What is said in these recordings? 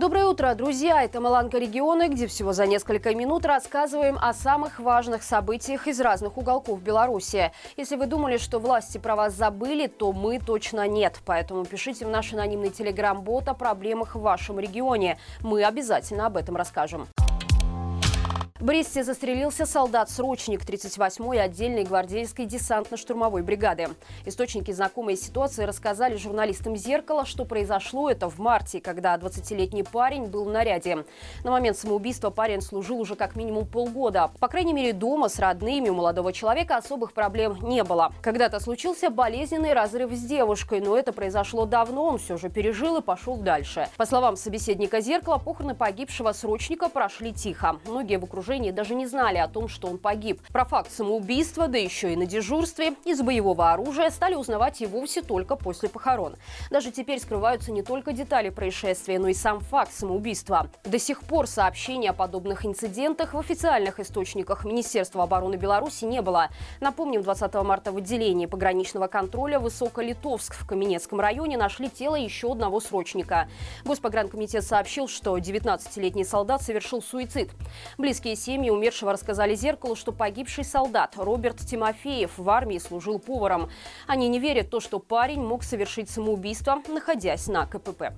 Доброе утро, друзья! Это «Маланка регионы», где всего за несколько минут рассказываем о самых важных событиях из разных уголков Беларуси. Если вы думали, что власти про вас забыли, то мы точно нет. Поэтому пишите в наш анонимный телеграм-бот о проблемах в вашем регионе. Мы обязательно об этом расскажем. В Бресте застрелился солдат-срочник 38-й отдельной гвардейской десантно-штурмовой бригады. Источники знакомой ситуации рассказали журналистам «Зеркало», что произошло это в марте, когда 20-летний парень был в наряде. На момент самоубийства парень служил уже как минимум полгода. По крайней мере, дома с родными у молодого человека особых проблем не было. Когда-то случился болезненный разрыв с девушкой, но это произошло давно, он все же пережил и пошел дальше. По словам собеседника «Зеркала», похороны погибшего срочника прошли тихо. Многие в окружении окружении даже не знали о том, что он погиб. Про факт самоубийства, да еще и на дежурстве, из боевого оружия стали узнавать и вовсе только после похорон. Даже теперь скрываются не только детали происшествия, но и сам факт самоубийства. До сих пор сообщений о подобных инцидентах в официальных источниках Министерства обороны Беларуси не было. Напомним, 20 марта в отделении пограничного контроля Высоколитовск в Каменецком районе нашли тело еще одного срочника. Госпогранкомитет сообщил, что 19-летний солдат совершил суицид. Близкие семьи умершего рассказали «Зеркалу», что погибший солдат Роберт Тимофеев в армии служил поваром. Они не верят в то, что парень мог совершить самоубийство, находясь на КПП.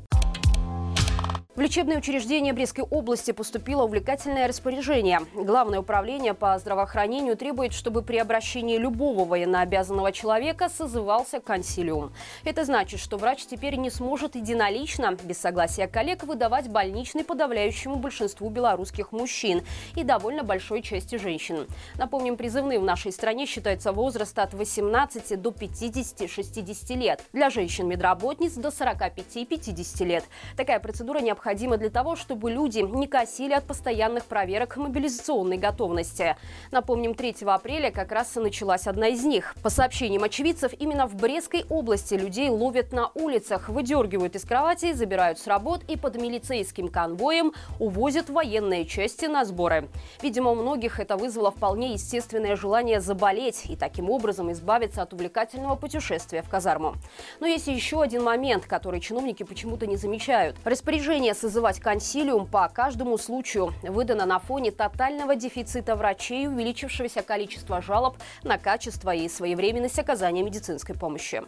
В лечебное учреждение Брестской области поступило увлекательное распоряжение. Главное управление по здравоохранению требует, чтобы при обращении любого военнообязанного человека созывался консилиум. Это значит, что врач теперь не сможет единолично, без согласия коллег, выдавать больничный подавляющему большинству белорусских мужчин и довольно большой части женщин. Напомним, призывным в нашей стране считается возраст от 18 до 50-60 лет. Для женщин-медработниц до 45-50 лет. Такая процедура необходима необходимо для того, чтобы люди не косили от постоянных проверок мобилизационной готовности. Напомним, 3 апреля как раз и началась одна из них. По сообщениям очевидцев, именно в Брестской области людей ловят на улицах, выдергивают из кровати, забирают с работ и под милицейским конвоем увозят военные части на сборы. Видимо, у многих это вызвало вполне естественное желание заболеть и таким образом избавиться от увлекательного путешествия в казарму. Но есть еще один момент, который чиновники почему-то не замечают. Распоряжение Решение созывать консилиум по каждому случаю выдано на фоне тотального дефицита врачей увеличившегося количества жалоб на качество и своевременность оказания медицинской помощи.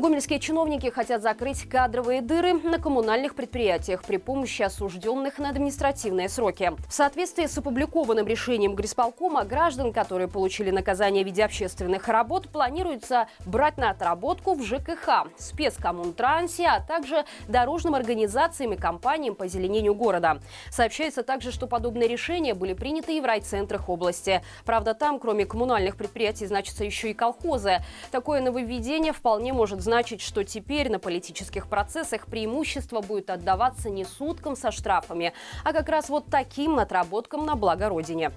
Гомельские чиновники хотят закрыть кадровые дыры на коммунальных предприятиях при помощи осужденных на административные сроки. В соответствии с опубликованным решением Грисполкома, граждан, которые получили наказание в виде общественных работ, планируется брать на отработку в ЖКХ, спецкоммунтрансе, а также дорожным организациям и компаниям по зеленению города. Сообщается также, что подобные решения были приняты и в райцентрах области. Правда, там, кроме коммунальных предприятий, значатся еще и колхозы. Такое нововведение вполне может может значить, что теперь на политических процессах преимущество будет отдаваться не суткам со штрафами, а как раз вот таким отработкам на благо Родине.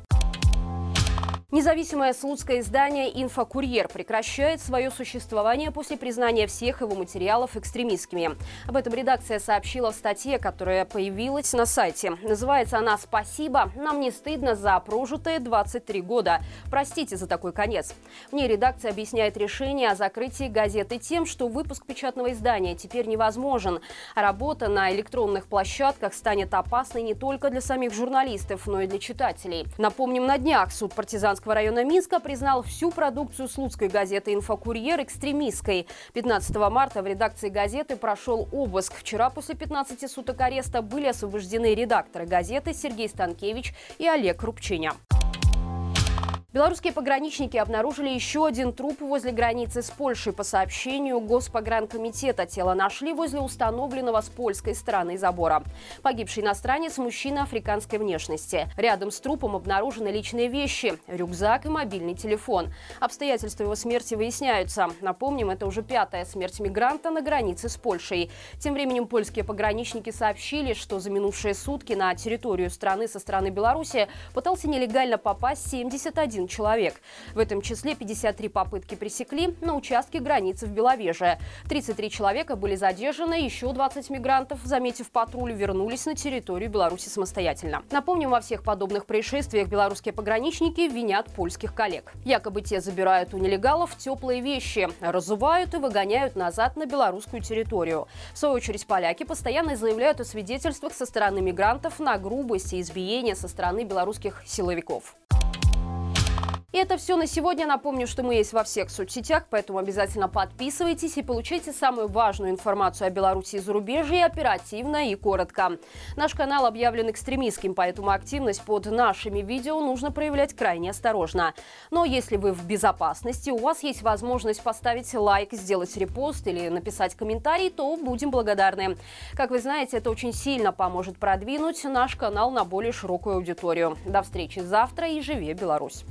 Независимое слуцкое издание «Инфокурьер» прекращает свое существование после признания всех его материалов экстремистскими. Об этом редакция сообщила в статье, которая появилась на сайте. Называется она «Спасибо. Нам не стыдно за прожитые 23 года. Простите за такой конец». В ней редакция объясняет решение о закрытии газеты тем, что выпуск печатного издания теперь невозможен. работа на электронных площадках станет опасной не только для самих журналистов, но и для читателей. Напомним, на днях суд партизанского Слуцкого района Минска признал всю продукцию слуцкой газеты «Инфокурьер» экстремистской. 15 марта в редакции газеты прошел обыск. Вчера после 15 суток ареста были освобождены редакторы газеты Сергей Станкевич и Олег Рубчиня. Белорусские пограничники обнаружили еще один труп возле границы с Польшей. По сообщению Госпогранкомитета тело нашли возле установленного с польской стороны забора. Погибший иностранец – мужчина африканской внешности. Рядом с трупом обнаружены личные вещи – рюкзак и мобильный телефон. Обстоятельства его смерти выясняются. Напомним, это уже пятая смерть мигранта на границе с Польшей. Тем временем польские пограничники сообщили, что за минувшие сутки на территорию страны со стороны Беларуси пытался нелегально попасть 71 21 человек. В этом числе 53 попытки пресекли на участке границы в Беловеже. 33 человека были задержаны, еще 20 мигрантов, заметив патруль, вернулись на территорию Беларуси самостоятельно. Напомним, во всех подобных происшествиях белорусские пограничники винят польских коллег. Якобы те забирают у нелегалов теплые вещи, разувают и выгоняют назад на белорусскую территорию. В свою очередь, поляки постоянно заявляют о свидетельствах со стороны мигрантов на грубость и избиение со стороны белорусских силовиков. И это все на сегодня. Напомню, что мы есть во всех соцсетях, поэтому обязательно подписывайтесь и получайте самую важную информацию о Беларуси и зарубежье оперативно и коротко. Наш канал объявлен экстремистским, поэтому активность под нашими видео нужно проявлять крайне осторожно. Но если вы в безопасности, у вас есть возможность поставить лайк, сделать репост или написать комментарий, то будем благодарны. Как вы знаете, это очень сильно поможет продвинуть наш канал на более широкую аудиторию. До встречи завтра и живи Беларусь!